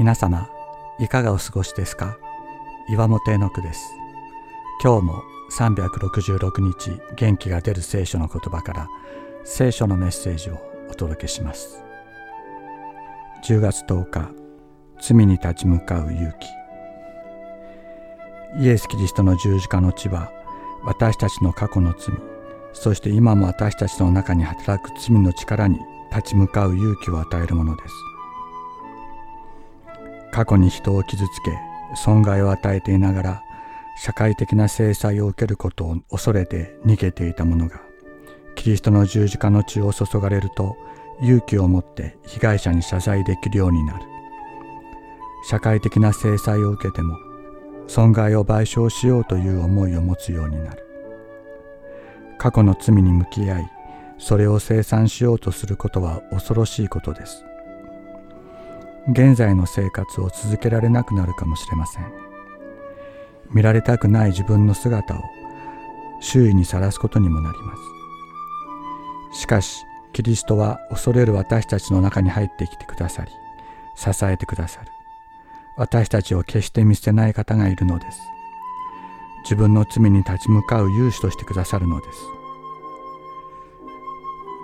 皆様いかがお過ごしですか？岩本絵の句です。今日も366日元気が出る聖書の言葉から聖書のメッセージをお届けします。10月10日罪に立ち向かう勇気。イエス・キリストの十字架の地は私たちの過去の罪そして今も私たちの中に働く罪の力に立ち向かう勇気を与えるものです。過去に人を傷つけ損害を与えていながら社会的な制裁を受けることを恐れて逃げていた者がキリストの十字架の血を注がれると勇気を持って被害者に謝罪できるようになる。社会的な制裁を受けても損害を賠償しようという思いを持つようになる。過去の罪に向き合いそれを清算しようとすることは恐ろしいことです。現在の生活を続けられなくなるかもしれません。見られたくない自分の姿を周囲にさらすことにもなります。しかしキリストは恐れる私たちの中に入ってきてくださり支えてくださる。私たちを決して見捨てない方がいるのです。自分の罪に立ち向かう勇士としてくださるのです。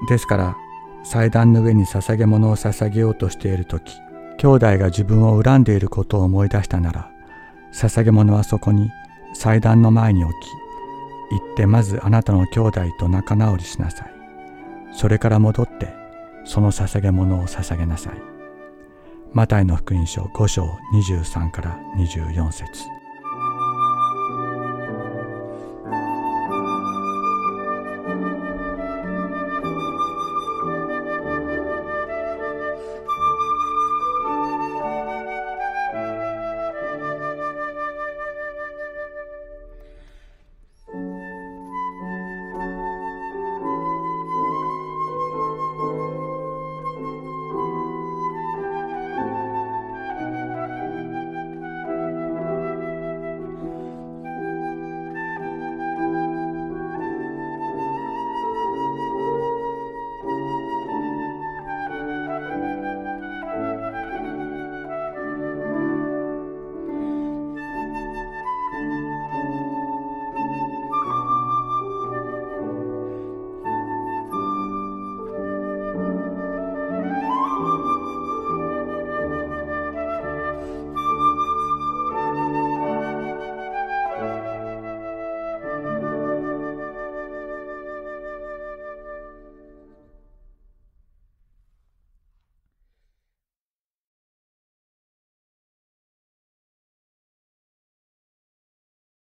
ですから祭壇の上に捧げ物を捧げようとしている時兄弟が自分を恨んでいることを思い出したなら捧げ物はそこに祭壇の前に置き行ってまずあなたの兄弟と仲直りしなさい。それから戻ってその捧げ物を捧げなさい。マタイの福音書5章23から24節。